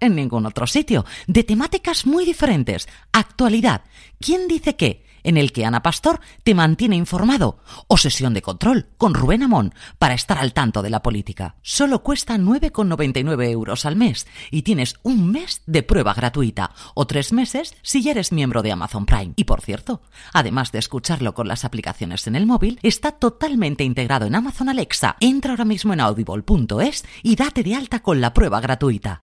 en ningún otro sitio, de temáticas muy diferentes. Actualidad, ¿quién dice qué? En el que Ana Pastor te mantiene informado. O sesión de control con Rubén Amón para estar al tanto de la política. Solo cuesta 9,99 euros al mes y tienes un mes de prueba gratuita o tres meses si ya eres miembro de Amazon Prime. Y por cierto, además de escucharlo con las aplicaciones en el móvil, está totalmente integrado en Amazon Alexa. Entra ahora mismo en audible.es y date de alta con la prueba gratuita.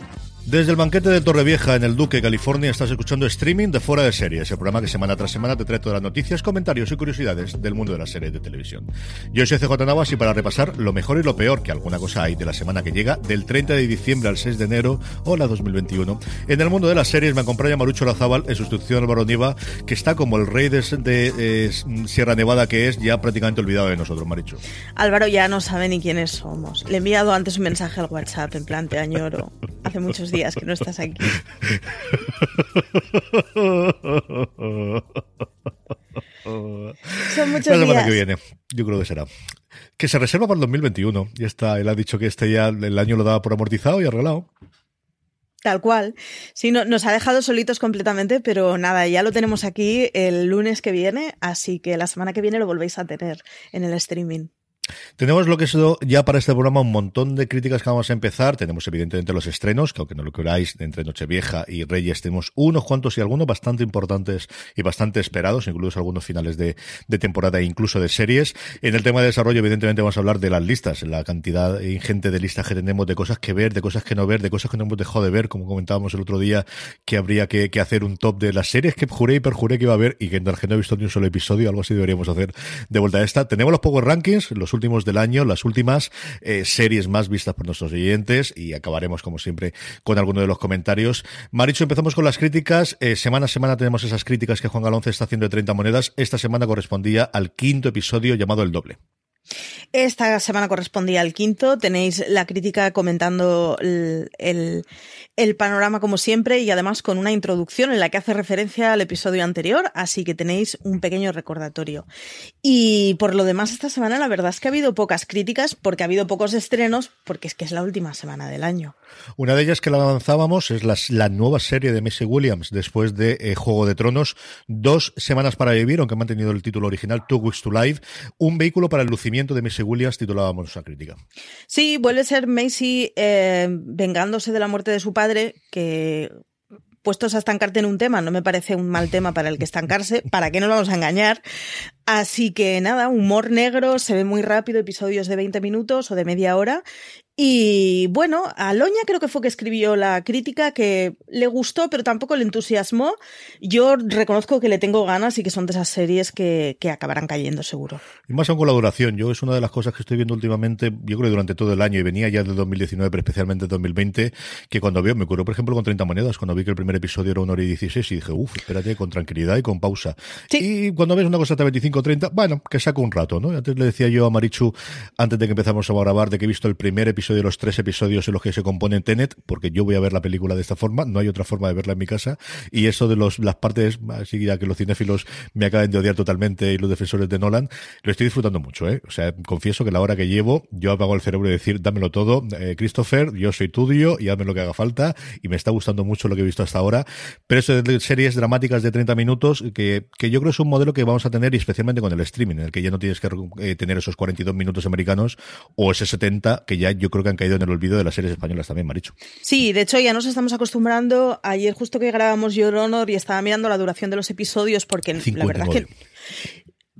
Desde el banquete de Torrevieja en el Duque, California, estás escuchando streaming de Fuera de Series, el programa que semana tras semana te trae todas las noticias, comentarios y curiosidades del mundo de las series de televisión. Yo soy CJ Navas y para repasar lo mejor y lo peor, que alguna cosa hay de la semana que llega, del 30 de diciembre al 6 de enero o la 2021, en el mundo de las series me acompaña Marucho Lazábal en sustitución Álvaro Nieva, que está como el rey de, de eh, Sierra Nevada que es, ya prácticamente olvidado de nosotros, Maricho. Álvaro ya no sabe ni quiénes somos. Le he enviado antes un mensaje al WhatsApp en plan te añoro. Hace muchos días que no estás aquí. Son muchos La semana días. que viene, yo creo que será. Que se reserva para el 2021. Ya está, él ha dicho que este ya el año lo daba por amortizado y arreglado. Tal cual. Sí, no, nos ha dejado solitos completamente, pero nada, ya lo tenemos aquí el lunes que viene, así que la semana que viene lo volvéis a tener en el streaming. Tenemos lo que es ya para este programa un montón de críticas que vamos a empezar. Tenemos evidentemente los estrenos, que aunque no lo queráis, entre Nochevieja y Reyes tenemos unos cuantos y algunos bastante importantes y bastante esperados, incluso algunos finales de, temporada e incluso de series. En el tema de desarrollo, evidentemente vamos a hablar de las listas, la cantidad ingente de listas que tenemos, de cosas que ver, de cosas que no ver, de cosas que no hemos dejado de ver, como comentábamos el otro día, que habría que, hacer un top de las series que juré y perjuré que iba a ver y que en que no he visto ni un solo episodio, algo así deberíamos hacer de vuelta a esta. Tenemos los Power Rankings, los últimos del año, las últimas eh, series más vistas por nuestros oyentes y acabaremos, como siempre, con alguno de los comentarios. Maricho, empezamos con las críticas. Eh, semana a semana tenemos esas críticas que Juan Galonce está haciendo de 30 monedas. Esta semana correspondía al quinto episodio llamado El Doble. Esta semana correspondía al quinto. Tenéis la crítica comentando el- el panorama como siempre y además con una introducción en la que hace referencia al episodio anterior, así que tenéis un pequeño recordatorio. Y por lo demás, esta semana la verdad es que ha habido pocas críticas porque ha habido pocos estrenos, porque es que es la última semana del año. Una de ellas que la avanzábamos es la, nueva serie de Messi Williams después de eh, Juego de Tronos. Dos semanas para vivir, aunque ha mantenido el título original, Two Weeks to Live. Un vehículo para el lucimiento de Messi Williams, titulábamos esa crítica. Sí, vuelve a ser Macy eh, vengándose de la muerte de su padre, que puestos a estancarte en un tema, no me parece un mal tema para el que estancarse, ¿para qué nos vamos a engañar? Así que nada, humor negro, se ve muy rápido, episodios de 20 minutos o de media hora, y bueno, Aloña creo que fue que escribió la crítica que le gustó, pero tampoco le entusiasmó. Yo reconozco que le tengo ganas y que son de esas series que, que acabarán cayendo seguro. Y más aún con la duración. Yo es una de las cosas que estoy viendo últimamente, yo creo que durante todo el año, y venía ya de 2019, pero especialmente de 2020, que cuando veo, me ocurrió por ejemplo con 30 monedas, cuando vi que el primer episodio era una hora y 16 y dije, uff, espérate, con tranquilidad y con pausa. Y cuando ves una cosa hasta 25 30, bueno, que saco un rato, ¿no? Antes le decía yo a Marichu, antes de que empezamos a grabar, de que he visto el primer episodio de los tres episodios en los que se compone Tenet, porque yo voy a ver la película de esta forma, no hay otra forma de verla en mi casa, y eso de los, las partes, así ya que los cinéfilos me acaban de odiar totalmente y los defensores de Nolan, lo estoy disfrutando mucho, ¿eh? O sea, confieso que la hora que llevo, yo apago el cerebro y decir, dámelo todo, eh, Christopher, yo soy tuyo y hazme lo que haga falta, y me está gustando mucho lo que he visto hasta ahora, pero eso de series dramáticas de 30 minutos, que, que yo creo es un modelo que vamos a tener, y especialmente con el streaming, en el que ya no tienes que eh, tener esos 42 minutos americanos o ese 70, que ya yo creo que han caído en el olvido de las series españolas también, Maricho. Sí, de hecho ya nos estamos acostumbrando. Ayer justo que grabamos Your Honor y estaba mirando la duración de los episodios porque la verdad es que...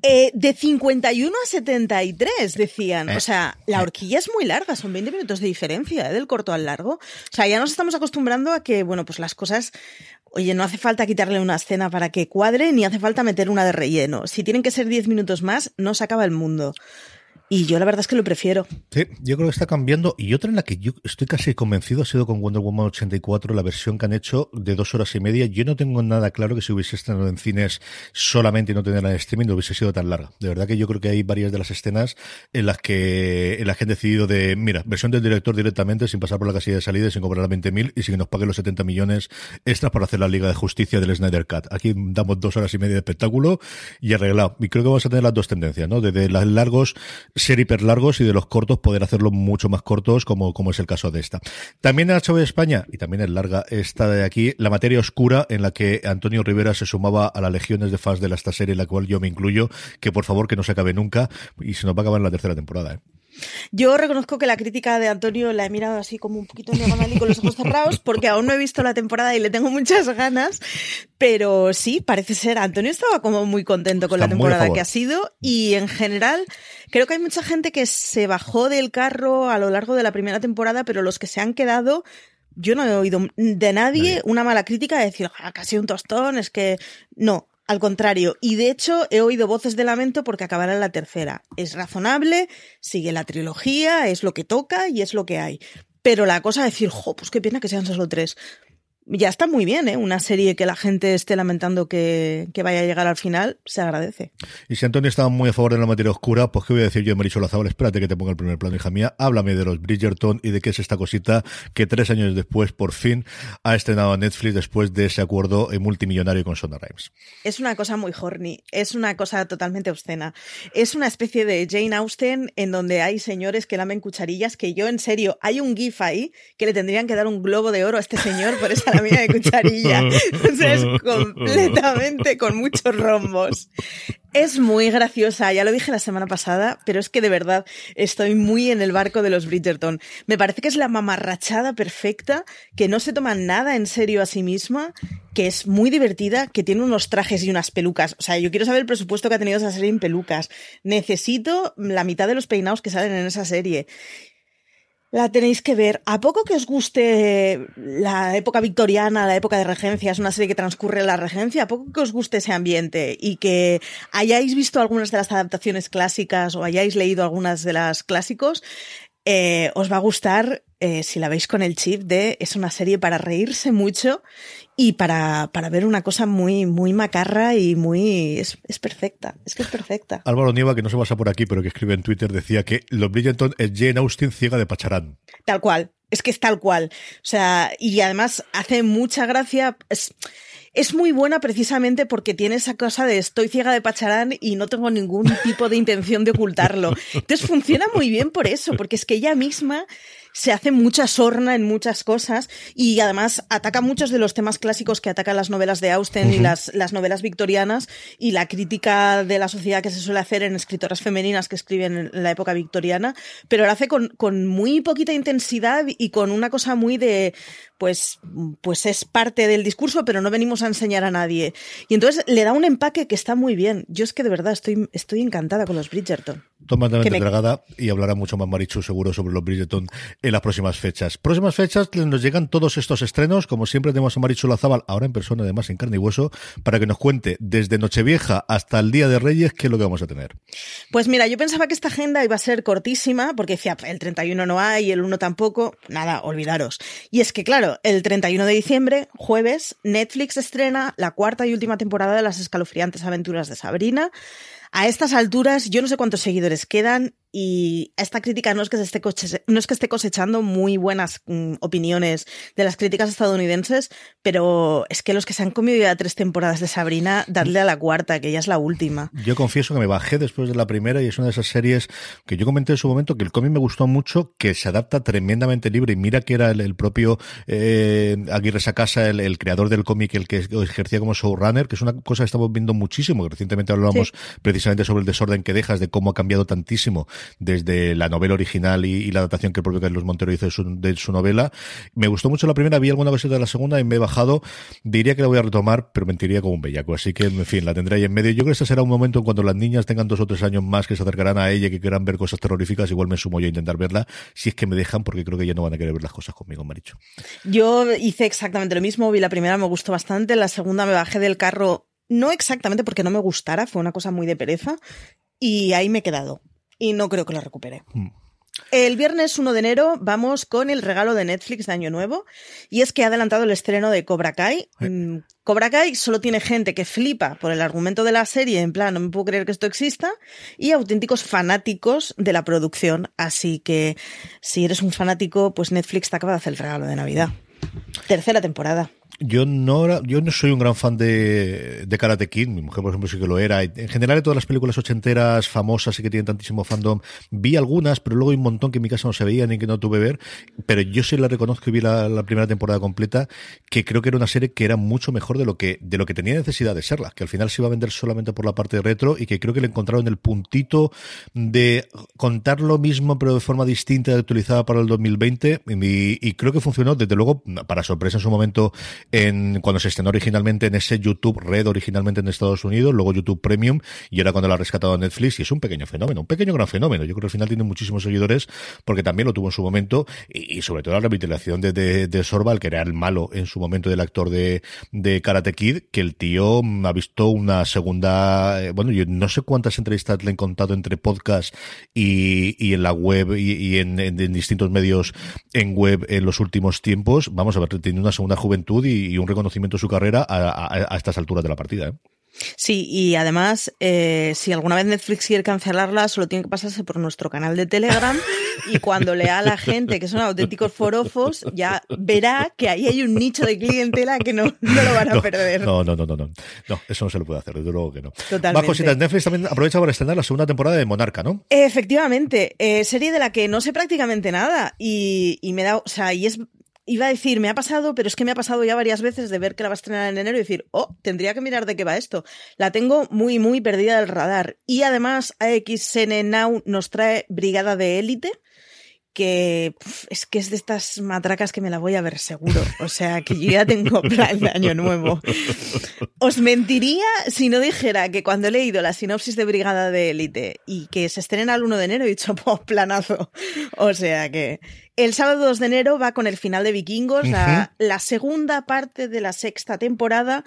Eh, de 51 a 73, decían. o sea, la horquilla es muy larga, son 20 minutos de diferencia ¿eh? del corto al largo. O sea, ya nos estamos acostumbrando a que, bueno, pues las cosas Oye, no hace falta quitarle una escena para que cuadre, ni hace falta meter una de relleno. Si tienen que ser 10 minutos más, no se acaba el mundo. Y yo la verdad es que lo prefiero. Sí, yo creo que está cambiando. Y otra en la que yo estoy casi convencido ha sido con Wonder Woman 84, la versión que han hecho de dos horas y media. Yo no tengo nada claro que si hubiese estado en cines solamente y no tenerla en streaming, no hubiese sido tan larga. De verdad que yo creo que hay varias de las escenas en las que, han decidido de, mira, versión del director directamente, sin pasar por la casilla de salida sin cobrar a 20.000 y sin que nos paguen los 70 millones extras para hacer la Liga de Justicia del Snyder Cut. Aquí damos dos horas y media de espectáculo y arreglado. Y creo que vamos a tener las dos tendencias, ¿no? Desde las largos ser hiper largos y de los cortos poder hacerlo mucho más cortos, como, como es el caso de esta. También HBO de España, y también es larga esta de aquí, La materia oscura, en la que Antonio Rivera se sumaba a las legiones de fans de esta serie, en la cual yo me incluyo, que por favor que no se acabe nunca, y se nos va a acabar en la tercera temporada. ¿eh? Yo reconozco que la crítica de Antonio la he mirado así como un poquito diagonal y con los ojos cerrados, porque aún no he visto la temporada y le tengo muchas ganas. Pero sí, parece ser. Antonio estaba como muy contento con la temporada que ha sido y en general creo que hay mucha gente que se bajó del carro a lo largo de la primera temporada, pero los que se han quedado yo no he oído de nadie una mala crítica de decir, ah, casi un tostón, es que no. Al contrario, y de hecho he oído voces de lamento porque acabará la tercera. Es razonable, sigue la trilogía, es lo que toca y es lo que hay. Pero la cosa de decir, jo, pues qué pena que sean solo tres ya está muy bien, ¿eh? Una serie que la gente esté lamentando que, vaya a llegar al final, se agradece. Y si Antonio estaba muy a favor de la materia oscura, pues qué voy a decir yo, Marisol Lazabal, espérate que te ponga el primer plano, hija mía, háblame de los Bridgerton y de qué es esta cosita que tres años después, por fin, ha estrenado Netflix después de ese acuerdo multimillonario con Sonda Rhimes. Es una cosa muy horny, es una cosa totalmente obscena. Es una especie de Jane Austen en donde hay señores que lamen cucharillas que yo, en serio, hay un gif ahí que le tendrían que dar un globo de oro a este señor por esa mía de cucharilla. O sea, es completamente con muchos rombos. Es muy graciosa, ya lo dije la semana pasada, pero es que de verdad estoy muy en el barco de los Bridgerton. Me parece que es la mamarrachada perfecta, que no se toma nada en serio a sí misma, que es muy divertida, que tiene unos trajes y unas pelucas. O sea, yo quiero saber el presupuesto que ha tenido esa serie en pelucas. Necesito la mitad de los peinados que salen en esa serie la tenéis que ver. ¿A poco que os guste la época victoriana, la época de regencia, es una serie que transcurre en la regencia? ¿A poco que os guste ese ambiente y que hayáis visto algunas de las adaptaciones clásicas o hayáis leído algunas de las clásicos? Eh, os va a gustar eh, si la veis con el chip de es una serie para reírse mucho y para, para ver una cosa muy, muy macarra y muy... Es, es, perfecta, es que es perfecta. Álvaro Nieva, que no se pasa por aquí, pero que escribe en Twitter, decía que Los Bridgerton es Jane Austen ciega de Pacharán. Tal cual, Es que es tal cual. O sea, y además hace mucha gracia. Es, es muy buena precisamente porque tiene esa cosa de estoy ciega de Pacharán y no tengo ningún tipo de intención de ocultarlo. Entonces funciona muy bien por eso, porque es que ella misma se hace mucha sorna en muchas cosas y además ataca muchos de los temas clásicos que atacan las novelas de Austen y las, las novelas victorianas y la crítica de la sociedad que se suele hacer en escritoras femeninas que escriben en la época victoriana, pero lo hace con, con muy poquita intensidad y con una cosa muy de, pues, pues es parte del discurso, pero no venimos a enseñar a nadie. Y entonces le da un empaque que está muy bien. Yo es que de verdad estoy, estoy encantada con los Bridgerton. Totalmente me... y hablará mucho más Marichu seguro sobre los Bridgerton en las próximas fechas. Próximas fechas nos llegan todos estos estrenos, como siempre tenemos a Marichu Lazábal, ahora en persona además en carne y hueso, para que nos cuente desde Nochevieja hasta el Día de Reyes qué es lo que vamos a tener. Pues mira, yo pensaba que esta agenda iba a ser cortísima, porque decía, el 31 no hay, el 1 tampoco, nada, olvidaros. Y es que claro, el 31 de diciembre, jueves, Netflix estrena la cuarta y última temporada de las escalofriantes aventuras de Sabrina. A estas alturas, yo no sé cuántos seguidores quedan y esta crítica no es que, se esté, no es que esté cosechando muy buenas mm, opiniones de las críticas estadounidenses, pero es que los que se han comido ya tres temporadas de Sabrina, darle a la cuarta, que ya es la última. Yo confieso que me bajé después de la primera y es una de esas series que yo comenté en su momento que el cómic me gustó mucho, que se adapta tremendamente libre y mira que era el, propio eh, Aguirre Sacasa, el, el creador del cómic, el que ejercía como showrunner, que es una cosa que estamos viendo muchísimo, que recientemente hablábamos sí. precisamente sobre el desorden que dejas, de cómo ha cambiado tantísimo desde la novela original y, la adaptación que el propio Carlos Montero hizo de su, de su, novela. Me gustó mucho la primera, vi alguna cosita de la segunda y me he bajado. Diría que la voy a retomar, pero mentiría como un bellaco. Así que, en fin, la tendré ahí en medio. Yo creo que ese será un momento en cuando las niñas tengan dos o tres años más que se acercarán a ella y que quieran ver cosas terroríficas. Igual me sumo yo a intentar verla, si es que me dejan, porque creo que ya no van a querer ver las cosas conmigo, Maricho. Yo hice exactamente lo mismo. Vi la primera, me gustó bastante. La segunda me bajé del carro no exactamente porque no me gustara, fue una cosa muy de pereza. Y ahí me he quedado. Y no creo que la recupere. Hmm. El viernes 1 de enero vamos con el regalo de Netflix de Año Nuevo y es que ha adelantado el estreno de Cobra Kai. Eh. Cobra Kai solo tiene gente que flipa por el argumento de la serie, en plan, no me puedo creer que esto exista, y auténticos fanáticos de la producción. Así que si eres un fanático, pues Netflix te acaba de hacer el regalo de Navidad. Tercera temporada. Yo no, yo no soy un gran fan de, de Karate Kid, mi mujer por ejemplo sí que lo era. En general de todas las películas ochenteras famosas y que tienen tantísimo fandom, vi algunas, pero luego hay un montón que en mi casa no se veían y que no tuve ver. Pero yo sí la reconozco y vi la, primera temporada completa, que creo que era una serie que era mucho mejor de lo que, de lo que tenía necesidad de serla, que al final se iba a vender solamente por la parte de retro y que creo que le encontraron el puntito de contar lo mismo pero de forma distinta actualizada para el 2020 y, y creo que funcionó desde luego, para sorpresa en su momento, en, cuando se estrenó originalmente en ese YouTube Red originalmente en Estados Unidos, luego YouTube Premium y ahora cuando lo ha rescatado Netflix y es un pequeño fenómeno, un pequeño gran fenómeno. Yo creo que al final tiene muchísimos seguidores porque también lo tuvo en su momento y, sobre todo la revitalización de, de, Sorval, que era el malo en su momento del actor de, de Karate Kid, que el tío ha visto una segunda, eh, bueno, yo no sé cuántas entrevistas le han contado entre podcast y, en la web y, en, en, distintos medios en web en los últimos tiempos. Vamos a ver, tiene una segunda juventud y, y un reconocimiento de su carrera a, a, a estas alturas de la partida. ¿eh? Sí, y además, eh, si alguna vez Netflix quiere cancelarla, solo tiene que pasarse por nuestro canal de Telegram y cuando lea a la gente que son auténticos forofos, ya verá que ahí hay un nicho de clientela que no, no lo van a no, perder. No, no, no, no, no. No, eso no se lo puede hacer, desde luego que no. Totalmente. Más cositas. Netflix también aprovecha para estrenar la segunda temporada de Monarca, ¿no? Efectivamente, eh, serie de la que no sé prácticamente nada y, y me da, o sea, y es iba a decir, me ha pasado, pero es que me ha pasado ya varias veces de ver que la va a estrenar en enero y decir, oh, tendría que mirar de qué va esto. La tengo muy, muy perdida del radar. Y además, AXN Now nos trae Brigada de Élite, que es que es de estas matracas que me la voy a ver seguro. O sea, que yo ya tengo plan de año nuevo. Os mentiría si no dijera que cuando he leído la sinopsis de Brigada de Élite y que se estrena el 1 de enero he dicho, pues planazo. O sea que el sábado 2 de enero va con el final de Vikingos, uh -huh. la, la segunda parte de la sexta temporada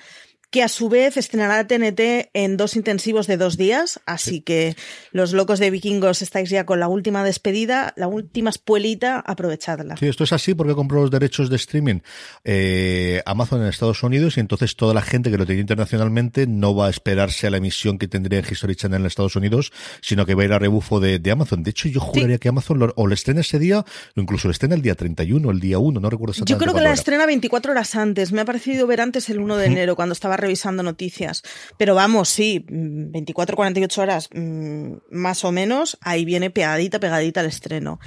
que a su vez estrenará TNT en dos intensivos de dos días, así que los locos de vikingos estáis ya con la última despedida, la última espuelita, aprovechadla. Sí, esto es así porque compró los derechos de streaming eh, Amazon en Estados Unidos y entonces toda la gente que lo tenía internacionalmente no va a esperarse a la emisión que tendría en History Channel en Estados Unidos, sino que va a ir a rebufo de, Amazon. De hecho, yo juraría que Amazon o lo estrena ese día o incluso lo estrena el día 31, el día 1, no recuerdo exactamente. Yo creo que la estrena 24 horas antes. Me ha parecido ver antes el 1 de enero cuando estaba revisando noticias. Pero vamos, sí, 24, 48 horas mm, más o menos, ahí viene pegadita, pegadita el estreno.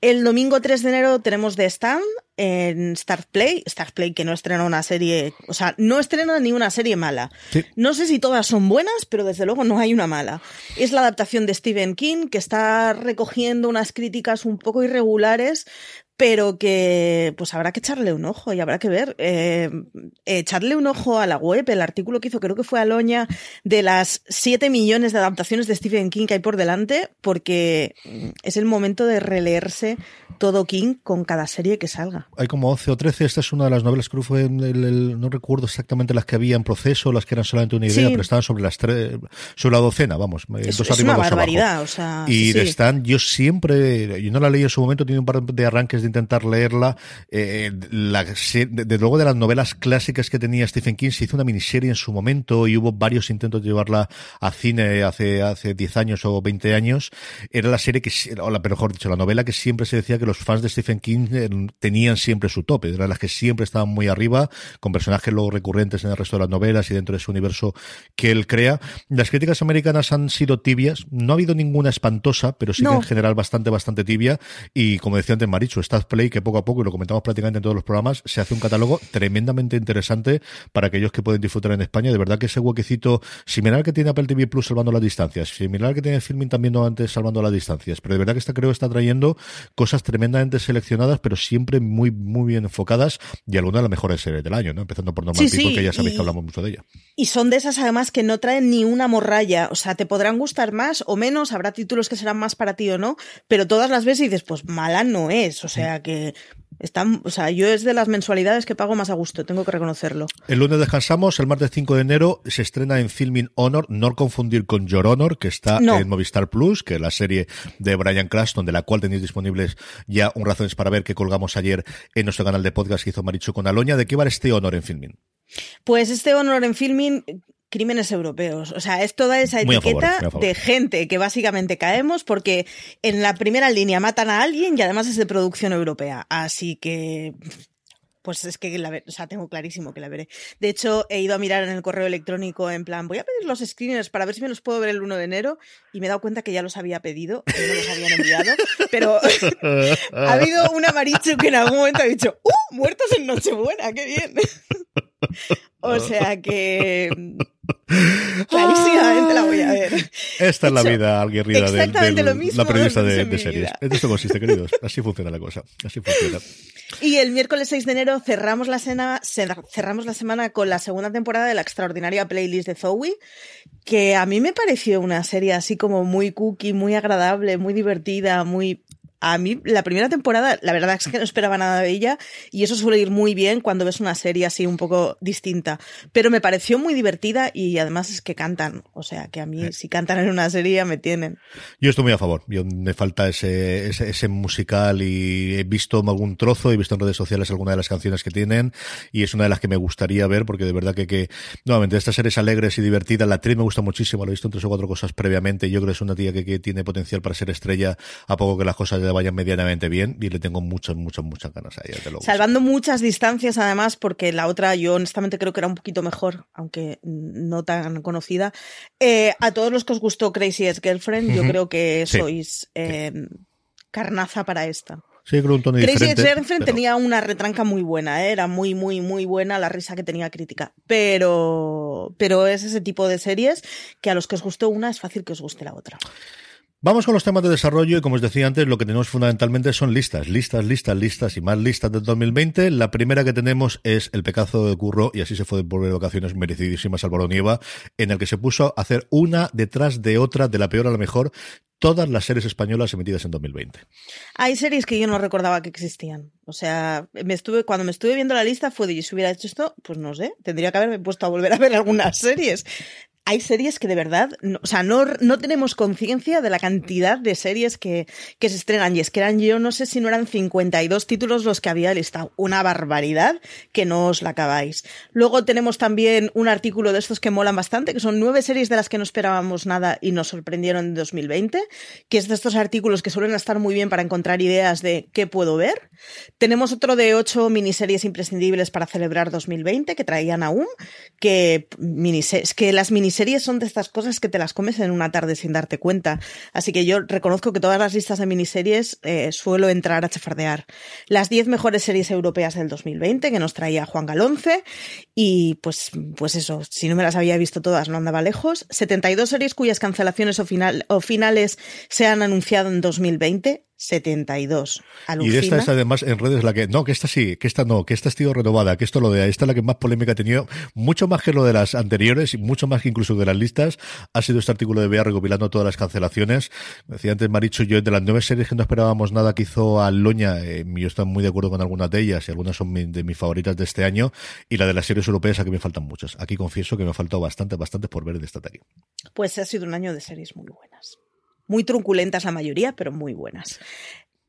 El domingo 3 de enero tenemos The Stand, en Start Play, Start Play que no estrena una serie, o sea, no estrena ni una serie mala. No sé si todas son buenas, pero desde luego no hay una mala. Es la adaptación de Stephen King que está recogiendo unas críticas un poco irregulares, pero que pues habrá que echarle un ojo y habrá que ver. Eh, echarle un ojo a la web, el artículo que hizo, creo que fue Aloña, de las 7 millones de adaptaciones de Stephen King que hay por delante, porque es el momento de releerse todo King con cada serie que salga. Hay como 11 o 13, esta es una de las novelas, creo que fue, el, no recuerdo exactamente las que había en proceso, las que eran solamente una idea, pero estaban sobre las tres, sobre la docena, vamos. Es, dos es una barbaridad, o sea. Y de están, yo siempre, yo no la leí en su momento, tiene un par de arranques intentar leerla. Eh, la, de, luego de las novelas clásicas que tenía Stephen King, se hizo una miniserie en su momento y hubo varios intentos de llevarla a cine hace, hace 10 años o 20 años. Era la serie que, o la, mejor dicho, la novela que siempre se decía que los fans de Stephen King eh, tenían siempre su tope. Eran las que siempre estaban muy arriba, con personajes luego recurrentes en el resto de las novelas y dentro de ese universo que él crea. Las críticas americanas han sido tibias. No ha habido ninguna espantosa, pero sí que en general bastante, bastante tibia. Y como decía antes Marichu, está Play que poco a poco, y lo comentamos prácticamente en todos los programas, se hace un catálogo tremendamente interesante para aquellos que pueden disfrutar en España. De verdad que ese huequecito similar que tiene Apple TV Plus salvando las distancias, similar que tiene Filming también no antes salvando las distancias, pero de verdad que está, creo que está trayendo cosas tremendamente seleccionadas, pero siempre muy, muy bien enfocadas y algunas de las mejores series del año, ¿no? Empezando por Normal People, que ya sabéis que hablamos mucho de ella. Y son de esas además que no traen ni una morralla, o sea, te podrán gustar más o menos, habrá títulos que serán más para ti o no, pero todas las veces dices, pues mala no es, o sea, que están, o sea, yo es de las mensualidades que pago más a gusto, tengo que reconocerlo. El lunes descansamos, el martes 5 de enero se estrena en Filming Honor, no confundir con Your Honor, que está en Movistar Plus, que es la serie de Brian Cranston, de la cual tenéis disponibles ya un razones para ver que colgamos ayer en nuestro canal de podcast que hizo Marichu con Aloña. ¿De qué va este honor en Filming? Pues este honor en Filming crímenes europeos. O sea, es toda esa etiqueta de gente que básicamente caemos porque en la primera línea matan a alguien y además es de producción europea. Así que pues es que la, o sea, tengo clarísimo que la veré. De hecho, he ido a mirar en el correo electrónico en plan, voy a pedir los screeners para ver si me los puedo ver el 1 de enero y me he dado cuenta que ya los había pedido y no los habían enviado, pero ha habido un amaricho que en algún momento ha dicho, ¡uh! Muertos en Nochebuena, qué bien. O sea que Clarísimamente la voy a ver. Esta es la vida alguerrida de, la periodista de, series. En esto consiste, queridos. Así funciona la cosa. Así funciona. Y el miércoles 6 de enero cerramos la, cena, cerramos la semana con la segunda temporada de la extraordinaria playlist de Zoe, que a mí me pareció una serie así como muy cookie, muy agradable, muy divertida, muy a mí la primera temporada, la verdad es que no esperaba nada de ella y eso suele ir muy bien cuando ves una serie así un poco distinta. Pero me pareció muy divertida y además es que cantan. O sea, que a mí si cantan en una serie me tienen. Yo estoy muy a favor. Yo me falta ese, ese, musical y he visto algún trozo, he visto en redes sociales algunas de las canciones que tienen y es una de las que me gustaría ver porque de verdad que, que nuevamente estas series alegres y divertidas, la actriz me gusta muchísimo, lo he visto en tres o cuatro cosas previamente. Yo creo que es una tía que, que tiene potencial para ser estrella a poco que las cosas vayan medianamente bien y le tengo muchas, muchas, muchas ganas a ella. Salvando muchas distancias además, porque la otra yo honestamente creo que era un poquito mejor, aunque no tan conocida. Eh, a todos los que os gustó Crazy Ex Girlfriend, yo creo que sois eh, carnaza para esta. Sí, creo un tono Crazy Girlfriend tenía una retranca muy buena, ¿eh? era muy, muy, muy buena la risa que tenía crítica. Pero, pero es ese tipo de series que a los que os gustó una es fácil que os guste la otra. Vamos con los temas de desarrollo y como os decía antes, lo que tenemos fundamentalmente son listas, listas, listas, listas y más listas del 2020. La primera que tenemos es El pecado de Curro y así se fue por vacaciones merecidísimas Álvaro Nieva, en el que se puso a hacer una detrás de otra, de la peor a la mejor, todas las series españolas emitidas en 2020. Hay series que yo no recordaba que existían. O sea, cuando me estuve viendo la lista fue de, si hubiera hecho esto, pues no sé, tendría que haberme puesto a volver a ver algunas series hay series que de verdad, o sea, no, no tenemos conciencia de la cantidad de series que, que, se estrenan. Y es que eran, yo no sé si no eran 52 títulos los que había listado. Una barbaridad que no os la acabáis. Luego tenemos también un artículo de estos que molan bastante, que son nueve series de las que no esperábamos nada y nos sorprendieron en 2020, que es de estos artículos que suelen estar muy bien para encontrar ideas de qué puedo ver. Tenemos otro de ocho miniseries imprescindibles para celebrar 2020 que traían aún, que, que las miniseries series son de estas cosas que te las comes en una tarde sin darte cuenta. Así que yo reconozco que todas las listas de miniseries eh, suelo entrar a chafardear. Las 10 mejores series europeas del 2020 que nos traía Juan Galonce. Y pues, pues eso, si no me las había visto todas, no andaba lejos. 72 series cuyas cancelaciones o, final, o finales se han anunciado en 2020. 72. Y esta es además en redes la que, no, que esta sí, que esta no, que esta ha sido renovada, que esto lo de, esta es la que más polémica ha tenido, mucho más que lo de las anteriores y mucho más que incluso de las listas, ha sido este artículo de Bea recopilando todas las cancelaciones. Decía antes Maricho, yo de las nueve series que no esperábamos nada que hizo a Loña, eh, yo estoy muy de acuerdo con algunas de ellas y algunas son de mis favoritas de este año y la de las series europeas aquí me faltan muchas. Aquí confieso que me ha faltado bastante, bastante por ver de esta tarea. Pues ha sido un año de series muy buenas muy trunculentas la mayoría, pero muy buenas.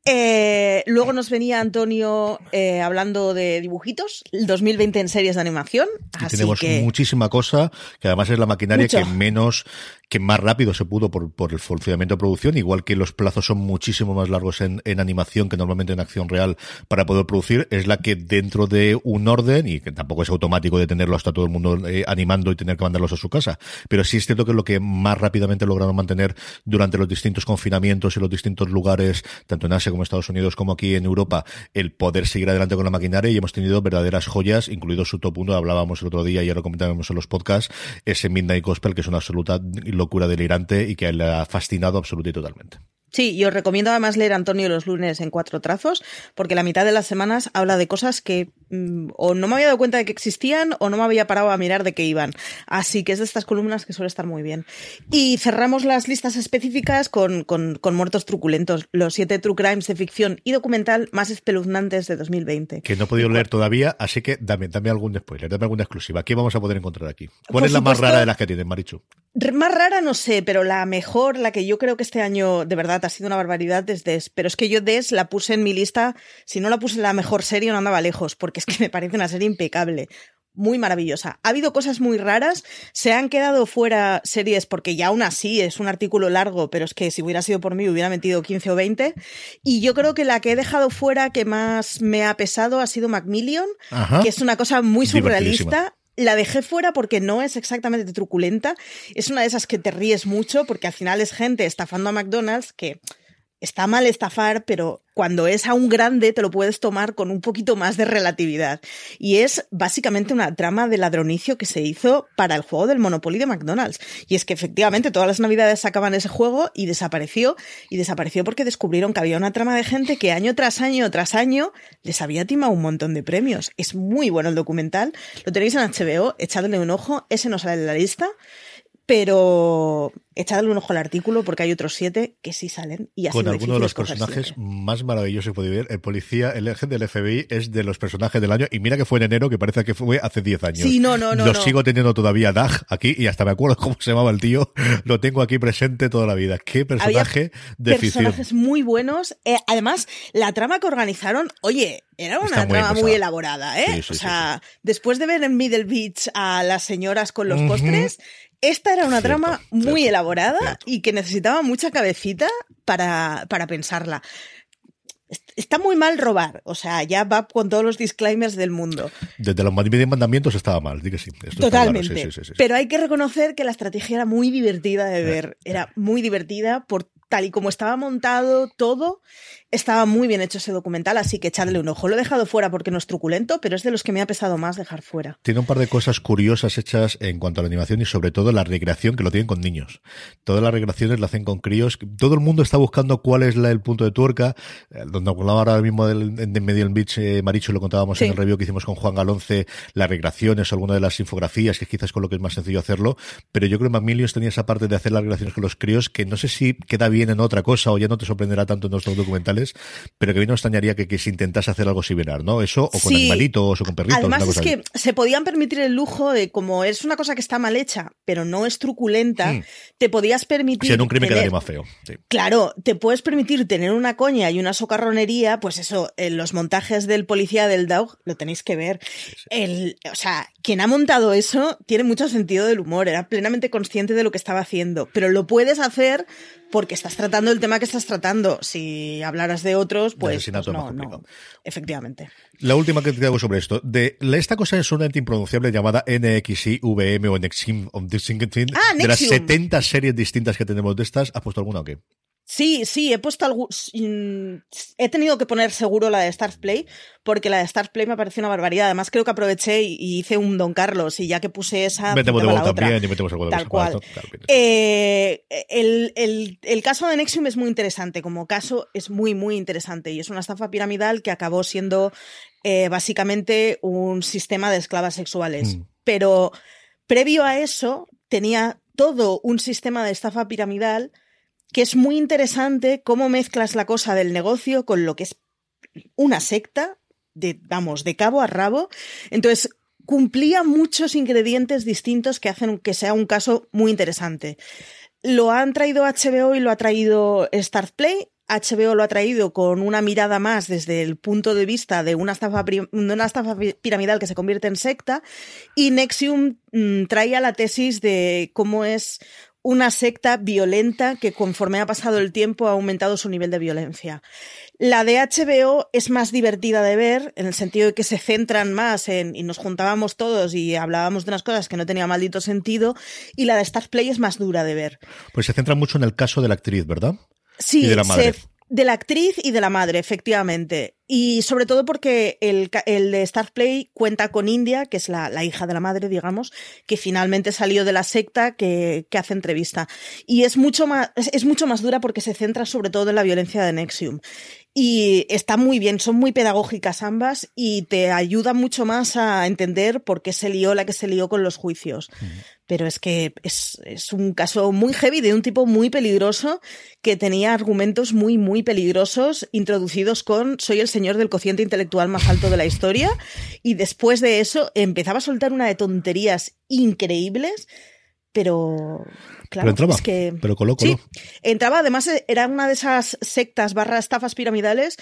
Eh, luego nos venía Antonio eh, hablando de dibujitos, el 2020 en series de animación. tenemos muchísima cosa, que además es la maquinaria que menos, que más rápido se pudo por, por, el funcionamiento de producción, igual que los plazos son muchísimo más largos en, en, animación que normalmente en acción real para poder producir, es la que dentro de un orden, y que tampoco es automático de tenerlo hasta todo el mundo eh, animando y tener que mandarlos a su casa, pero sí es cierto que es lo que más rápidamente lograron mantener durante los distintos confinamientos y los distintos lugares, tanto en Asia como Estados Unidos como aquí en Europa, el poder seguir adelante con la maquinaria y hemos tenido verdaderas joyas, incluido su top 1, hablábamos el otro día y ahora comentábamos en los podcasts, ese Midnight Gospel, que es una absoluta locura delirante y que le ha fascinado absolutamente y totalmente. Sí, y os recomiendo además leer Antonio los lunes en cuatro trazos, porque la mitad de las semanas habla de cosas que mm, o no me había dado cuenta de que existían o no me había parado a mirar de qué iban. Así que es de estas columnas que suele estar muy bien. Y cerramos las listas específicas con, con, con muertos truculentos, los siete true crimes de ficción y documental más espeluznantes de 2020. Que no he podido leer todavía, así que dame, dame algún spoiler, dame alguna exclusiva. ¿Qué vamos a poder encontrar aquí? ¿Cuál es la más rara de las que tienen, Marichu? Más rara no sé, pero la mejor, la que yo creo que este año de verdad ha sido una barbaridad desde Des. Pero es que yo Des la puse en mi lista, si no la puse en la mejor serie no andaba lejos, porque es que me parece una serie impecable. Muy maravillosa. Ha habido cosas muy raras, se han quedado fuera series porque ya aún así es un artículo largo, pero es que si hubiera sido por mí hubiera metido 15 o 20. Y yo creo que la que he dejado fuera que más me ha pesado ha sido Macmillion, que es una cosa muy surrealista la dejé fuera porque no es exactamente truculenta. Es una de esas que te ríes mucho porque al final es gente estafando a McDonald's que está mal estafar, pero cuando es a un grande te lo puedes tomar con un poquito más de relatividad. Y es básicamente una trama de ladronicio que se hizo para el juego del Monopoly de McDonald's. Y es que efectivamente todas las navidades sacaban ese juego y desapareció. Y desapareció porque descubrieron que había una trama de gente que año tras año tras año les había timado un montón de premios. Es muy bueno el documental. Lo tenéis en HBO, echadle un ojo. Ese no sale de la lista. Pero echadle un ojo al artículo porque hay otros siete que sí salen y así Con alguno de los personajes más maravillosos que podido ver. El policía, el agente del FBI es de los personajes del año y mira que fue en enero, que parece que fue hace 10 años. Sí, no, no, no. Lo sigo teniendo todavía Dag aquí y hasta me acuerdo cómo se llamaba el tío. Lo tengo aquí presente toda la vida. Qué personaje de personajes muy buenos. Eh, además, la trama que organizaron, oye, era una trama muy elaborada, ¿eh? o sea, después de ver en Middle Beach a las señoras con los postres, esta era una trama muy elaborada y que necesitaba mucha cabecita para, para pensarla. Está muy mal robar, o sea, ya va con todos los disclaimers del mundo. Desde los mandamientos estaba mal, di que sí. Totalmente. Pero hay que reconocer que la estrategia era muy divertida de ver. Era muy divertida por tal y como estaba montado todo, estaba muy bien hecho ese documental, así que echadle un ojo. Lo he dejado fuera porque no es truculento, pero es de los que me ha pesado más dejar fuera. Tiene un par de cosas curiosas hechas en cuanto a la animación y sobre todo la recreación que lo tienen con niños. Todas las recreaciones la hacen con críos. Todo el mundo está buscando cuál es la, el punto de tuerca. Eh, donde hablaba ahora mismo del, de Medial Beach, eh, Maricho, lo contábamos en el review que hicimos con Juan Galonce, las recreaciones, alguna de las infografías, que quizás con lo que es más sencillo hacerlo. Pero yo creo que Macmillions tenía esa parte de hacer las recreaciones con los críos que no sé si queda bien bien en otra cosa o ya no te sorprenderá tanto en nuestros documentales, pero que a mí no extrañaría que, que se intentase hacer algo similar, ¿no? Eso, o con animalitos o con perritos. Además es que se podían permitir el lujo de, como es una cosa que está mal hecha, pero no es truculenta, hmm. te podías permitir... Si en un crimen quedaría más feo. Claro, te puedes permitir tener una coña y una socarronería, pues eso, en los montajes del policía del Dog lo tenéis que ver. El, o sea, quien ha montado eso tiene mucho sentido del humor, era plenamente consciente de lo que estaba haciendo, pero lo puedes hacer porque estás tratando el tema que estás tratando. Si hablaras de otros, pues, pues no, no, efectivamente. La última que te hago sobre esto. De esta cosa una impronunciable llamada NXI, VM o NXIM, ah, de las 70 series distintas que tenemos de estas, ¿has puesto alguna o qué? Sí, sí, he puesto algún. He tenido que poner seguro la de Stars Play, porque la de Stars Play me pareció una barbaridad. Además, creo que aproveché y hice un Don Carlos, y ya que puse esa. Metemos de también y metemos el Tal cual. Eh, el, el, el, caso de Nexium es muy interesante. Como caso, es muy, muy interesante. Y es una estafa piramidal que acabó siendo eh, básicamente un sistema de esclavas sexuales. Mm. Pero previo a eso, tenía todo un sistema de estafa piramidal que es muy interesante cómo mezclas la cosa del negocio con lo que es una secta, de, vamos, de cabo a rabo. Entonces, cumplía muchos ingredientes distintos que hacen que sea un caso muy interesante. Lo han traído HBO y lo ha traído Start Play. HBO lo ha traído con una mirada más desde el punto de vista de una estafa, piramidal que se convierte en secta y Nexium mm, traía la tesis de cómo es una secta violenta que conforme ha pasado el tiempo ha aumentado su nivel de violencia. La de HBO es más divertida de ver, en el sentido de que se centran más en, y nos juntábamos todos y hablábamos de unas cosas que no tenían maldito sentido, y la de Star Play es más dura de ver. Pues se centra mucho en el caso de la actriz, ¿verdad? Sí, de la madre. de la actriz y de la madre, efectivamente. Y sobre todo porque el, el de Star Play cuenta con India, que es la, la, hija de la madre, digamos, que finalmente salió de la secta que, que hace entrevista. Y es mucho, más, es, es, mucho más dura porque se centra sobre todo en la violencia de Nexium. Y está muy bien, son muy pedagógicas ambas y te ayuda mucho más a entender por qué se lió la que se lió con los juicios. Pero es que es, es, un caso muy heavy de un tipo muy peligroso que tenía argumentos muy, muy peligrosos introducidos con soy el señor del cociente intelectual más alto de la historia y después de eso empezaba a soltar una de tonterías increíbles pero claro, entraba, es que pero coló, Sí, entraba, además era una de esas sectas barra estafas piramidales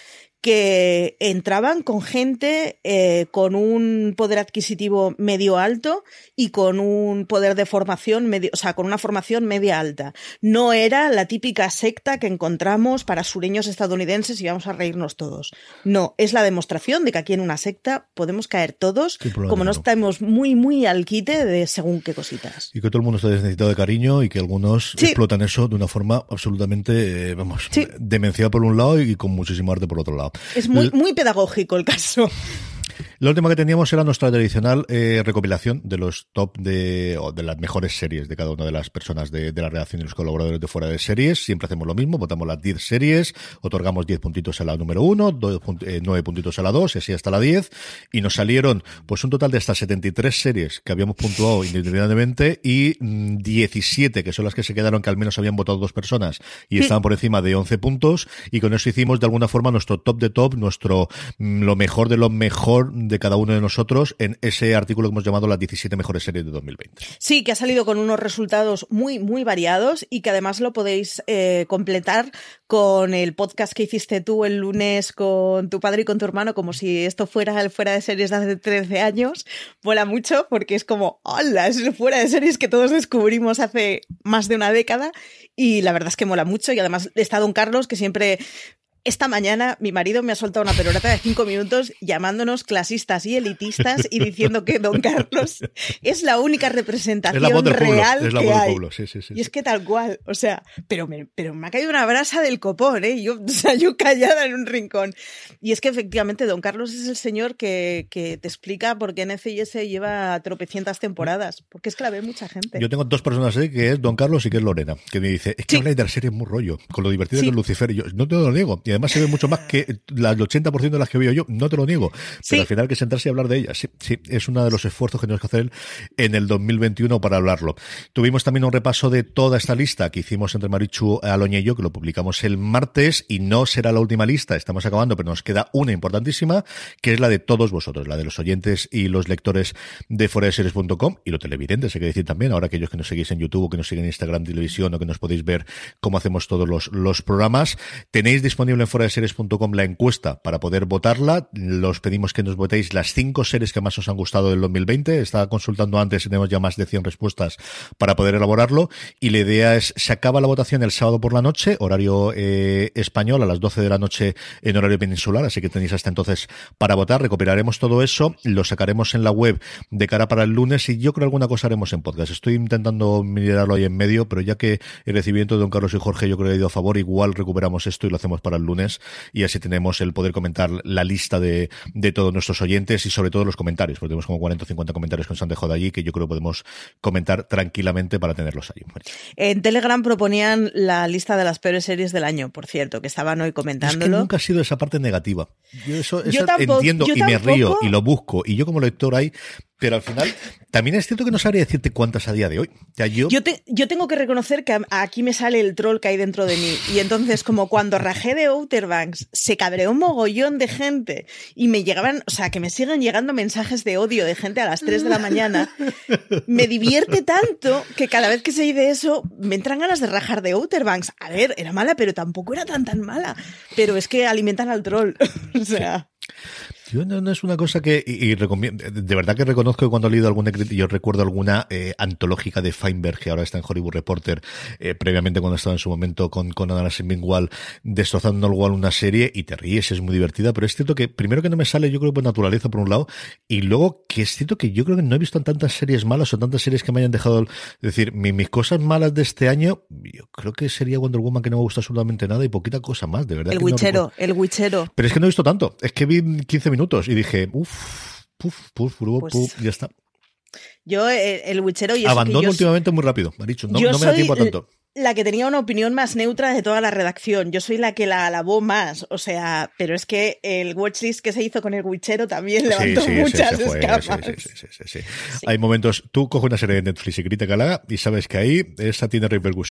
que entraban con gente eh, con un poder adquisitivo medio alto y con un poder de formación medio, o sea, con una formación media alta. No era la típica secta que encontramos para sureños estadounidenses y vamos a reírnos todos. No, es la demostración de que aquí en una secta podemos caer todos, como no estamos muy, muy al quite de según qué cositas. Y que todo el mundo necesitado de cariño y que algunos explotan eso de una forma absolutamente, eh, vamos, demencial por un lado y con muchísimo arte por otro lado. Es muy, muy pedagógico el caso. Lo último que teníamos era nuestra tradicional eh, recopilación de los top de, o de las mejores series de cada una de las personas de, la redacción y los colaboradores de fuera de series. Siempre hacemos lo mismo, votamos las 10 series, otorgamos 10 puntitos a la número 1, 9 eh, puntitos a la 2, y así hasta la 10. Y nos salieron pues un total de hasta 73 series que habíamos puntuado independientemente y 17 mm, que son las que se quedaron que al menos habían votado dos personas y estaban por encima de 11 puntos. Y con eso hicimos de alguna forma nuestro top de top, nuestro mm, lo mejor de lo mejor de cada uno de nosotros en ese artículo que hemos llamado las 17 mejores series de 2020. Sí, que ha salido con unos resultados muy, muy variados y que además lo podéis eh, completar con el podcast que hiciste tú el lunes con tu padre y con tu hermano, como si esto fuera el fuera de series de hace 13 años. Mola mucho porque es como, hola, es el fuera de series que todos descubrimos hace más de una década y la verdad es que mola mucho y además está Don Carlos que siempre esta mañana mi marido me ha soltado una perorata de cinco minutos llamándonos clasistas y elitistas y diciendo que Don Carlos es la única representación real es la que hay. Pueblo. Sí, sí, sí, y es que tal cual, o sea, pero me, pero me ha caído una brasa del copón, ¿eh? Yo, o sea, yo callada en un rincón. Y es que efectivamente Don Carlos es el señor que, que te explica por qué NCIS lleva tropecientas temporadas, porque es que la ve mucha gente. Yo tengo dos personas ahí, que es Don Carlos y que es Lorena, que me dice, es que habláis de la serie muy rollo, con lo divertido que es Lucifer, y yo no te lo digo. Y además se ve mucho más que el 80% de las que veo yo, no te lo niego, pero al final hay que sentarse y hablar de ellas. Sí, sí, es uno de los esfuerzos que tenemos que hacer en el 2021 para hablarlo. Tuvimos también un repaso de toda esta lista que hicimos entre Marichu, Aloña y yo, que lo publicamos el martes, y no será la última lista, estamos acabando, pero nos queda una importantísima, que es la de todos vosotros, la de los oyentes y los lectores de foreseries.com y los televidentes, hay que decir también, ahora aquellos que nos seguís en YouTube que nos siguen en Instagram Televisión o que nos podéis ver cómo hacemos todos los, los programas. Tenéis disponible en foreseries.com la encuesta para poder votarla. Los pedimos que nos votéis las cinco series que más os han gustado del 2020. Estaba consultando antes tenemos ya más de 100 respuestas para poder elaborarlo. Y la idea es, se acaba la votación el sábado por la noche, horario eh, español, a las 12 de la noche en horario peninsular, así que tenéis hasta entonces para votar. Recuperaremos todo eso, lo sacaremos en la web de cara para el lunes y yo creo alguna cosa haremos en podcast. Estoy intentando mirarlo ahí en medio, pero ya que el recibimiento de don Carlos y Jorge yo creo que ha ido a favor, igual recuperamos esto y lo hacemos para el lunes y así tenemos el poder comentar la lista de, de todos nuestros oyentes y sobre todo los comentarios, porque tenemos como 40 o 50 comentarios que nos han dejado allí que yo creo que podemos comentar tranquilamente para tenerlos ahí. En Telegram proponían la lista de las peores series del año, por cierto, que estaban hoy comentándolo. Es que nunca ha sido esa parte negativa. Yo eso, entiendo y me río y lo busco. Y yo como lector ahí pero al final, también es cierto que no sabría decirte cuántas a día de hoy. yo... Yo, tengo que reconocer que aquí me sale el troll que hay dentro de mí. Y entonces, como cuando rajé de Outer Banks, se cabreó un mogollón de gente y me llegaban, o sea, que me siguen llegando mensajes de odio de gente a las 3 de la mañana, me divierte tanto que cada vez que se dice eso, me entran ganas de rajar de Outer Banks. A ver, era mala, pero tampoco era tan tan mala. Pero es que alimentan al troll. o sea. Yo no, es una cosa que, y, recomiendo, de verdad que reconozco que cuando he leído alguna yo recuerdo alguna eh, antológica de Feinberg, que ahora está en Hollywood Reporter, eh, previamente cuando estaba en su momento con, con Anna Wall, destrozando Wall una serie, y te ríes, es muy divertida, pero es cierto que primero que no me sale, yo creo por naturaleza por un lado, y luego que es cierto que yo creo que no he visto tantas series malas o tantas series que me hayan dejado, es decir, mis cosas malas de este año, yo creo que sería Wonder Woman que no me gusta absolutamente nada y poquita cosa más, de verdad. El Witchero, el Witchero. Pero es que no he visto tanto, es que vi 15 minutos y dije, uff, puf, puf, puf, pues, ya está. Yo, eh, el, Witchero y Abandono últimamente muy rápido, ha dicho, no, no me da tiempo tanto. La que tenía una opinión más neutra de toda la redacción. Yo soy la que la alabó más. O sea, pero es que el watchlist que se hizo con el Witchero también levantó muchas escamas. Hay momentos, tú coges una serie de Netflix y críticala y sabes que ahí esa tiene repercusión.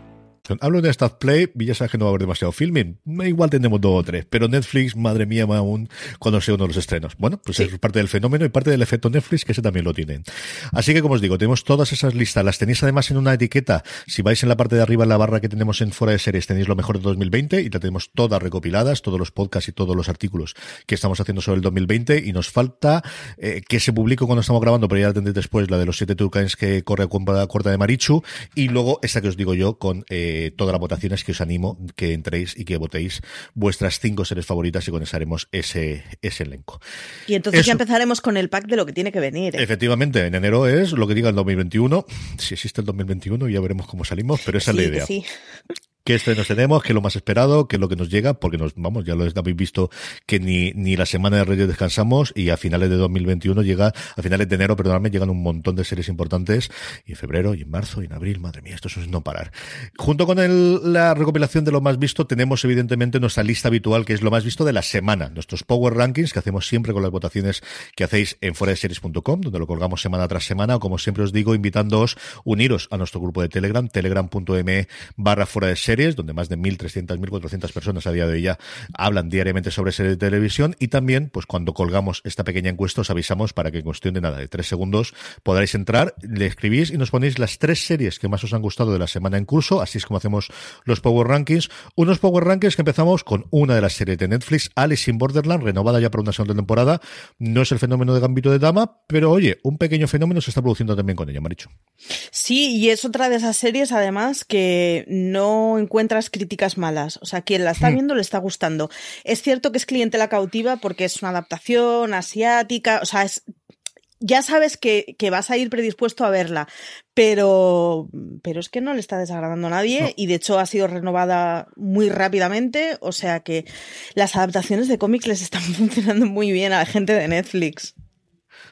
Hablo de Stat Play y ya sabes que no va a haber demasiado filming. Igual tendremos dos o tres, pero Netflix, madre mía, aún cuando sea uno de los estrenos. Bueno, pues es parte del fenómeno y parte del efecto Netflix que ese también lo tienen. Así que como os digo, tenemos todas esas listas, las tenéis además en una etiqueta. Si vais en la parte de arriba en la barra que tenemos en fuera de series, tenéis lo mejor de 2020 y la tenemos todas recopiladas, todos los podcasts y todos los artículos que estamos haciendo sobre el 2020 y nos falta eh, que se publique cuando estamos grabando, pero ya la tendréis después, la de los siete turcanes que corre a cuarta de Marichu y luego esta que os digo yo con eh, todas las votaciones que os animo que entréis y que votéis vuestras cinco series favoritas y con eso haremos ese, ese elenco. Y entonces ya empezaremos con el pack de lo que tiene que venir. ¿eh? Efectivamente, en enero es lo que diga el 2021. Si existe el 2021 ya veremos cómo salimos, pero esa es la idea. Sí qué estrenos tenemos, qué es lo más esperado, qué es lo que nos llega, porque nos, vamos, ya lo habéis visto que ni, ni la semana de Reyes descansamos y a finales de 2021 llega, a finales de enero, perdonadme, llegan un montón de series importantes y en febrero y en marzo y en abril, madre mía, esto es no parar. Junto con el, la recopilación de lo más visto, tenemos evidentemente nuestra lista habitual que es lo más visto de la semana, nuestros Power Rankings que hacemos siempre con las votaciones que hacéis en foradeseries.com, donde lo colgamos semana tras semana, o como siempre os digo, invitándoos uniros a nuestro grupo de Telegram, telegram.me barra fuera de series series, donde más de 1.300, 1.400 personas a día de hoy ya hablan diariamente sobre series de televisión y también, pues cuando colgamos esta pequeña encuesta os avisamos para que en cuestión de nada, de tres segundos, podáis entrar, le escribís y nos ponéis las tres series que más os han gustado de la semana en curso, así es como hacemos los Power Rankings. Unos Power Rankings que empezamos con una de las series de Netflix, Alice in Borderland, renovada ya para una segunda temporada. No es el fenómeno de Gambito de Dama, pero oye, un pequeño fenómeno se está produciendo también con ella, Maricho. Sí, y es otra de esas series, además, que no encuentras críticas malas. O sea, quien la está hmm. viendo le está gustando. Es cierto que es cliente la cautiva porque es una adaptación asiática, o sea, es ya sabes que, que, vas a ir predispuesto a verla, pero, pero es que no le está desagradando a nadie y de hecho ha sido renovada muy rápidamente, o sea que las adaptaciones de cómics les están funcionando muy bien a la gente de Netflix.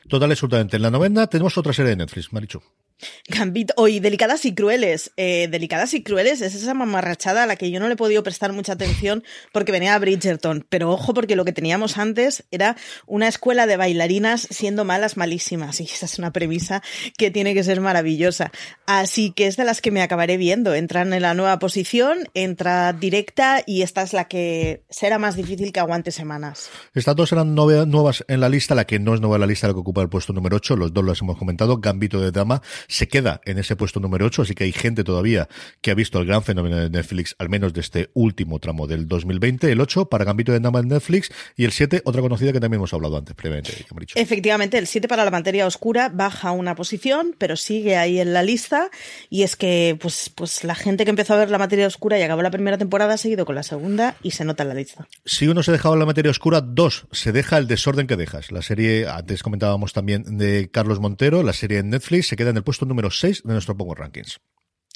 Total, absolutamente. En la novena tenemos otra serie de Netflix, Marichu. Gambito, hoy Delicadas y Crueles. Eh, Delicadas y Crueles es esa mamarrachada a la que yo no le he podido prestar mucha atención porque venía a Bridgerton. Pero ojo, porque lo que teníamos antes era una escuela de bailarinas siendo malas, malísimas. Y esa es una premisa que tiene que ser maravillosa. Así que es de las que me acabaré viendo. Entran en la nueva posición, entra directa y esta es la que será más difícil que aguante semanas. Estas dos eran nuevas en la lista. La que no es nueva en la lista, la que ocupa el puesto número 8. Los dos los hemos comentado. Gambito de Dama se queda en ese puesto número 8, así que hay gente todavía que ha visto el gran fenómeno de Netflix, al menos de este último tramo del 2020, el 8 para Gambito de Dama en Netflix y el 7, otra conocida que también hemos hablado antes previamente. Efectivamente, el 7 para la materia oscura baja una posición, pero sigue ahí en la lista y es que pues, pues la gente que empezó a ver la materia oscura y acabó la primera temporada ha seguido con la segunda y se nota en la lista. Si uno se dejaba la materia oscura, dos, se deja el desorden que dejas. La serie, antes comentábamos también de Carlos Montero, la serie en Netflix se queda en el puesto número 6 de nuestro Power Rankings.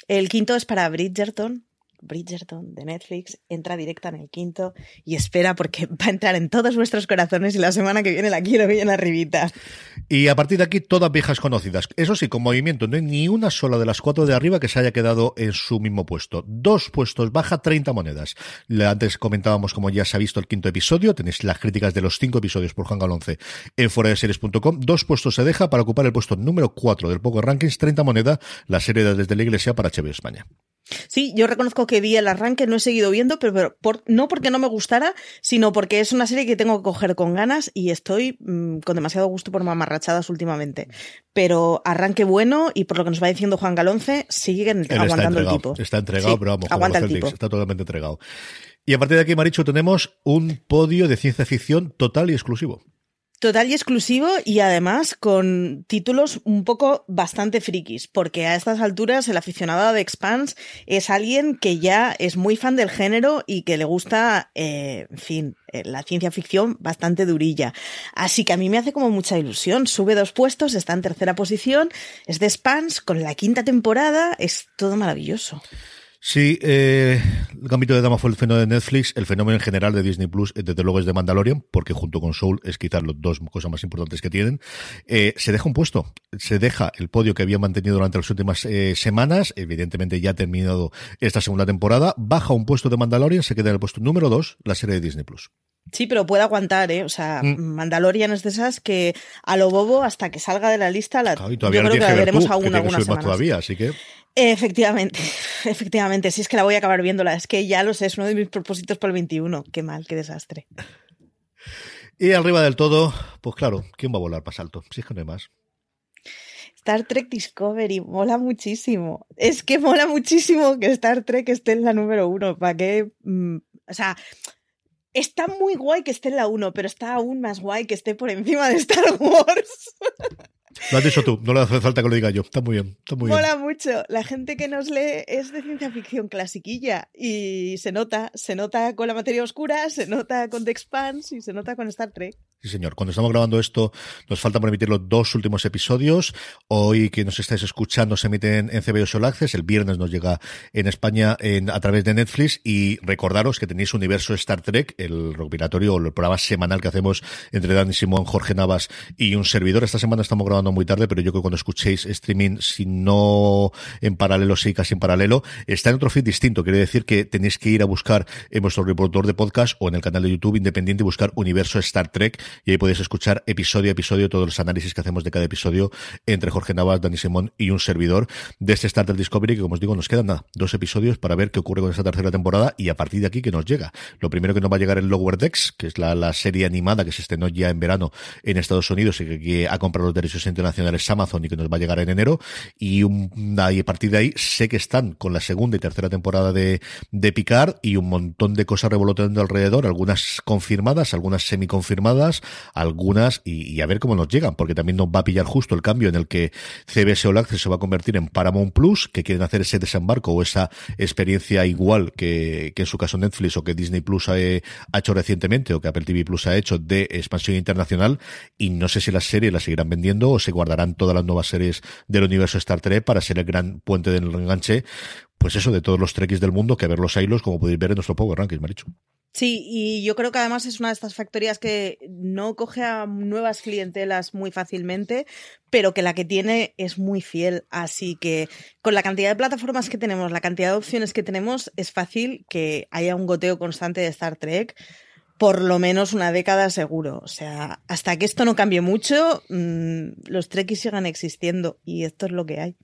El quinto es para Bridgerton, Bridgerton de Netflix entra directa en el quinto y espera porque va a entrar en todos vuestros corazones y la semana que viene la quiero bien arribita. Y a partir de aquí todas viejas conocidas. Eso sí, con movimiento, no hay ni una sola de las cuatro de arriba que se haya quedado en su mismo puesto. Dos puestos baja, 30 monedas. Antes comentábamos como ya se ha visto el quinto episodio, tenéis las críticas de los cinco episodios por Juan Galonce en foradeseries.com. Dos puestos se deja para ocupar el puesto número 4 del Poker Rankings, 30 monedas, la serie de Desde la Iglesia para HBO España. Sí, yo reconozco que vi el arranque, no he seguido viendo, pero, no porque no me gustara, sino porque es una serie que tengo que coger con ganas y estoy mm, con demasiado gusto por mamarrachadas últimamente. Pero arranque bueno y por lo que nos va diciendo Juan Galonce, siguen aguantando el tipo. Está entregado, pero vamos, aguanta el tipo. está totalmente entregado. Y a partir de aquí, Maricho, tenemos un podio de ciencia ficción total y exclusivo. Total y exclusivo y además con títulos un poco bastante frikis, porque a estas alturas el aficionado de Expanse es alguien que ya es muy fan del género y que le gusta, eh, en fin, eh, la ciencia ficción bastante durilla. Así que a mí me hace como mucha ilusión. Sube dos puestos, está en tercera posición, es de Expanse con la quinta temporada, es todo maravilloso. Sí, eh, el Gambito de Dama fue el fenómeno de Netflix. El fenómeno en general de Disney Plus, desde luego, es de Mandalorian, porque junto con Soul es quizás las dos cosas más importantes que tienen. Eh, se deja un puesto, se deja el podio que había mantenido durante las últimas eh, semanas. Evidentemente, ya ha terminado esta segunda temporada. Baja un puesto de Mandalorian, se queda en el puesto número dos, la serie de Disney Plus. Sí, pero puede aguantar, ¿eh? O sea, mm. Mandalorian es de esas que a lo bobo hasta que salga de la lista la yo creo que la veremos aún algunas semanas. todavía, así que Efectivamente, efectivamente, si es que la voy a acabar viéndola, es que ya lo sé, es uno de mis propósitos para el 21. Qué mal, qué desastre. Y arriba del todo, pues claro, ¿quién va a volar para salto? Si es que no hay más. Star Trek Discovery mola muchísimo. Es que mola muchísimo que Star Trek esté en la número uno. ¿Para qué? Mm, o sea, está muy guay que esté en la uno, pero está aún más guay que esté por encima de Star Wars. Lo has dicho tú, no le hace falta que lo diga yo. Está muy bien, está muy Mola mucho. La gente que nos lee es de ciencia ficción clasiquilla y se nota, se nota con la materia oscura, se nota con The Expanse y se nota con Star Trek. Sí, señor. Cuando estamos grabando esto, nos falta por emitir los dos últimos episodios. Hoy que nos estáis escuchando se emiten en CBO Sol Access. El viernes nos llega en España en, a través de Netflix. Y recordaros que tenéis Universo Star Trek, el recopilatorio o el programa semanal que hacemos entre Dani Simón, Jorge Navas y un servidor. Esta semana estamos grabando muy tarde, pero yo creo que cuando escuchéis streaming, si no en paralelo, sí casi en paralelo, está en otro feed distinto. Quiere decir que tenéis que ir a buscar en vuestro reproductor de podcast o en el canal de YouTube independiente y buscar Universo Star Trek y ahí podéis escuchar episodio a episodio todos los análisis que hacemos de cada episodio entre Jorge Navas, Dani Simón y un servidor de este Starter Discovery que como os digo nos quedan dos episodios para ver qué ocurre con esta tercera temporada y a partir de aquí que nos llega. Lo primero que nos va a llegar es Lower Decks, que es la, la serie animada que se estrenó ya en verano en Estados Unidos y que, ha comprado los derechos internacionales Amazon y que nos va a llegar en enero y, un, y a partir de ahí sé que están con la segunda y tercera temporada de, de Picard y un montón de cosas revoloteando alrededor, algunas confirmadas, algunas semi-confirmadas, algunas y, a ver cómo nos llegan, porque también nos va a pillar justo el cambio en el que CBS All Access se va a convertir en Paramount Plus, que quieren hacer ese desembarco o esa experiencia igual que, que en su caso Netflix o que Disney Plus ha, ha, hecho recientemente o que Apple TV Plus ha hecho de expansión internacional y no sé si las series las seguirán vendiendo o se guardarán todas las nuevas series del universo Star Trek para ser el gran puente del enganche pues eso, de todos los trekkies del mundo, que ver los hilos, como podéis ver en nuestro Power Rankings, Marichu. Sí, y yo creo que además es una de estas factorías que no coge a nuevas clientelas muy fácilmente, pero que la que tiene es muy fiel. Así que con la cantidad de plataformas que tenemos, la cantidad de opciones que tenemos, es fácil que haya un goteo constante de Star Trek por lo menos una década seguro. O sea, hasta que esto no cambie mucho, mmm, los trekkies sigan existiendo y esto es lo que hay.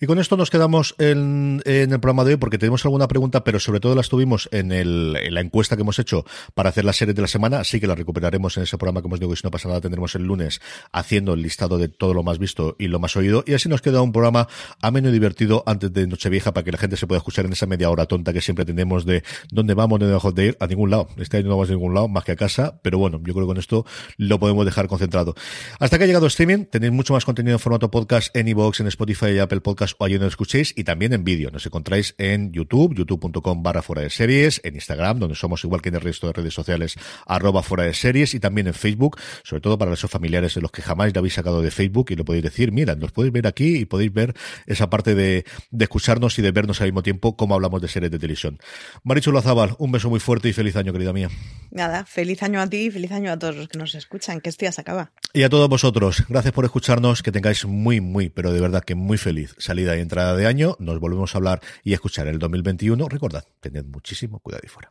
Y con esto nos quedamos en, en, el programa de hoy porque tenemos alguna pregunta, pero sobre todo las tuvimos en, el, en la encuesta que hemos hecho para hacer la serie de la semana, así que la recuperaremos en ese programa que hemos dicho que si no pasa nada tendremos el lunes haciendo el listado de todo lo más visto y lo más oído y así nos queda un programa ameno y divertido antes de Nochevieja para que la gente se pueda escuchar en esa media hora tonta que siempre tenemos de dónde vamos, dónde dejamos de ir, a ningún lado. Este año no vamos a ningún lado más que a casa, pero bueno, yo creo que con esto lo podemos dejar concentrado. Hasta que ha llegado streaming, tenéis mucho más contenido en formato podcast en iVoox, en Spotify, Apple Podcast o allí donde escuchéis y también en vídeo. Nos encontráis en YouTube, youtube.com barra fuera de series, en Instagram, donde somos igual que en el resto de redes sociales, arroba fuera de series y también en Facebook, sobre todo para esos familiares de los que jamás lo habéis sacado de Facebook y lo podéis decir, mira, nos podéis ver aquí y podéis ver esa parte de, escucharnos y de vernos al mismo tiempo como hablamos de series de televisión. Marichu Lazabal, un beso muy fuerte y feliz año, querida mía. Nada, feliz año a ti y feliz año a todos los que nos escuchan, que este día se acaba. Y a todos vosotros, gracias por escucharnos, que tengáis muy, muy, pero de verdad que muy feliz salida y entrada de año. Nos volvemos a hablar y a escuchar el 2021. Recordad, tened muchísimo cuidado y fuera.